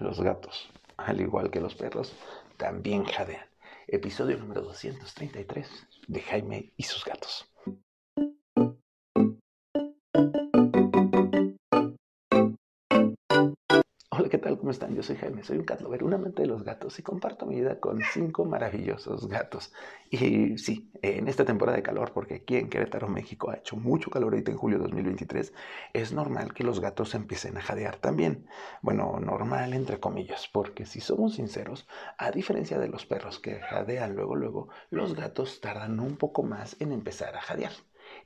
Los gatos, al igual que los perros, también jadean. Episodio número 233 de Jaime y sus gatos. ¿Cómo están? Yo soy Jaime, soy un cat lover, un amante de los gatos y comparto mi vida con cinco maravillosos gatos. Y sí, en esta temporada de calor, porque aquí en Querétaro, México, ha hecho mucho calor ahorita en julio de 2023, es normal que los gatos empiecen a jadear también. Bueno, normal entre comillas, porque si somos sinceros, a diferencia de los perros que jadean luego, luego, los gatos tardan un poco más en empezar a jadear.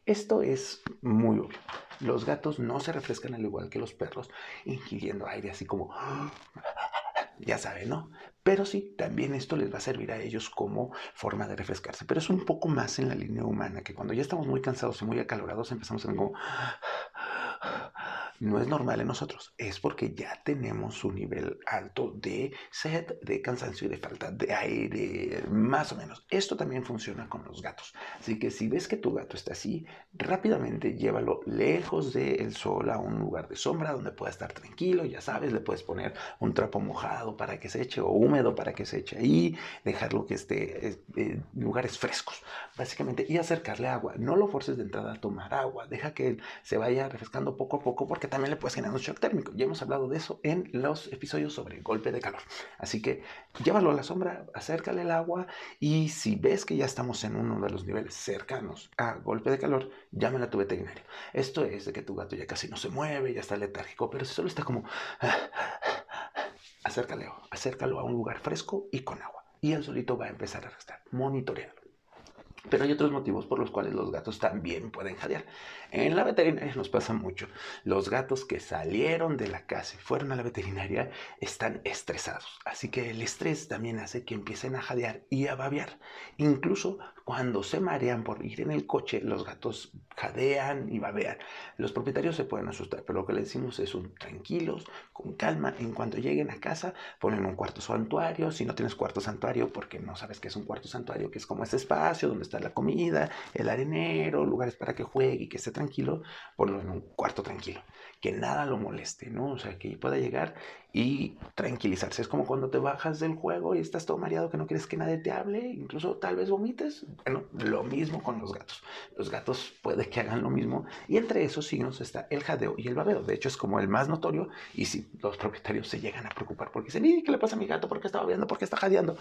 Esto es muy obvio. Los gatos no se refrescan al igual que los perros, ingiriendo aire así como... Ya saben, ¿no? Pero sí, también esto les va a servir a ellos como forma de refrescarse. Pero es un poco más en la línea humana, que cuando ya estamos muy cansados y muy acalorados empezamos a como no es normal en nosotros, es porque ya tenemos un nivel alto de sed, de cansancio y de falta de aire, más o menos. Esto también funciona con los gatos. Así que si ves que tu gato está así, rápidamente llévalo lejos del sol a un lugar de sombra donde pueda estar tranquilo. Ya sabes, le puedes poner un trapo mojado para que se eche o húmedo para que se eche ahí, dejarlo que esté en eh, lugares frescos, básicamente, y acercarle agua. No lo forces de entrada a tomar agua, deja que se vaya refrescando poco a poco porque también le puedes generar un shock térmico. Ya hemos hablado de eso en los episodios sobre golpe de calor. Así que llévalo a la sombra, acércale el agua y si ves que ya estamos en uno de los niveles cercanos a golpe de calor, llámala a tu veterinario. Esto es de que tu gato ya casi no se mueve, ya está letárgico, pero si solo está como... acércalo, acércalo a un lugar fresco y con agua. Y el solito va a empezar a restar. Monitorealo. Pero hay otros motivos por los cuales los gatos también pueden jadear. En la veterinaria nos pasa mucho. Los gatos que salieron de la casa y fueron a la veterinaria están estresados. Así que el estrés también hace que empiecen a jadear y a babear. Incluso cuando se marean por ir en el coche, los gatos jadean y babean. Los propietarios se pueden asustar, pero lo que le decimos es un tranquilos, con calma. En cuanto lleguen a casa, ponen un cuarto santuario. Si no tienes cuarto santuario, porque no sabes qué es un cuarto santuario, que es como ese espacio donde está la comida, el arenero, lugares para que juegue y que esté tranquilo, ponlo en un cuarto tranquilo, que nada lo moleste, ¿no? O sea, que pueda llegar y tranquilizarse. Es como cuando te bajas del juego y estás todo mareado que no quieres que nadie te hable, incluso tal vez vomites. Bueno, lo mismo con los gatos. Los gatos puede que hagan lo mismo y entre esos signos está el jadeo y el babeo. De hecho, es como el más notorio y si los propietarios se llegan a preocupar porque dicen, ¿y qué le pasa a mi gato? ¿Por qué está babeando? ¿Por qué está jadeando?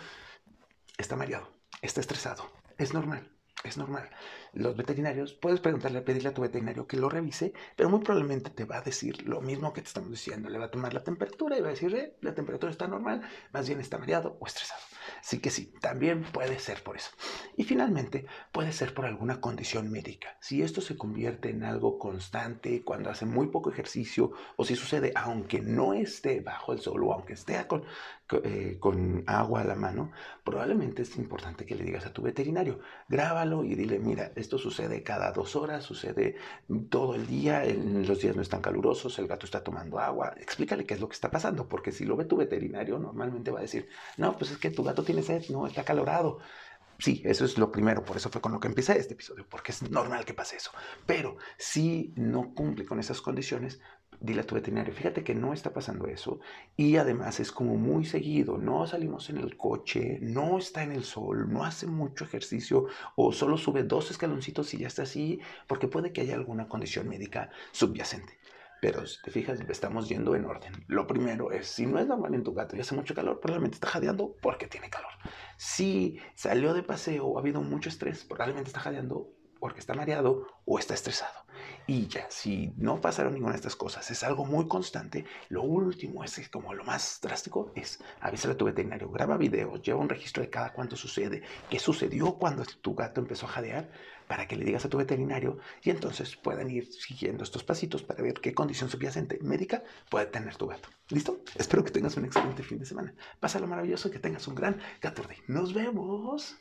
Está mareado, está estresado. Es normal es normal. Los veterinarios, puedes preguntarle, pedirle a tu veterinario que lo revise, pero muy probablemente te va a decir lo mismo que te estamos diciendo. Le va a tomar la temperatura y va a decir, eh, la temperatura está normal, más bien está mareado o estresado. Así que sí, también puede ser por eso. Y finalmente, puede ser por alguna condición médica. Si esto se convierte en algo constante cuando hace muy poco ejercicio o si sucede aunque no esté bajo el sol o aunque esté con, eh, con agua a la mano, probablemente es importante que le digas a tu veterinario, grábalo y dile, mira, esto sucede cada dos horas, sucede todo el día, los días no están calurosos, el gato está tomando agua, explícale qué es lo que está pasando, porque si lo ve tu veterinario, normalmente va a decir, no, pues es que tu gato tiene sed, no, está calorado. Sí, eso es lo primero, por eso fue con lo que empecé este episodio, porque es normal que pase eso. Pero si no cumple con esas condiciones, dile a tu veterinario, fíjate que no está pasando eso y además es como muy seguido, no salimos en el coche, no está en el sol, no hace mucho ejercicio o solo sube dos escaloncitos y ya está así, porque puede que haya alguna condición médica subyacente. Pero si te fijas, estamos yendo en orden. Lo primero es, si no es normal en tu gato y hace mucho calor, probablemente está jadeando porque tiene calor. Si salió de paseo ha habido mucho estrés, probablemente está jadeando porque está mareado o está estresado. Y ya, si no pasaron ninguna de estas cosas, es algo muy constante, lo último es como lo más drástico es avisar a tu veterinario, graba videos, lleva un registro de cada cuánto sucede, qué sucedió cuando tu gato empezó a jadear, para que le digas a tu veterinario y entonces puedan ir siguiendo estos pasitos para ver qué condición subyacente médica puede tener tu gato. ¿Listo? Espero que tengas un excelente fin de semana. Pásalo maravilloso y que tengas un gran Gatorday. Nos vemos.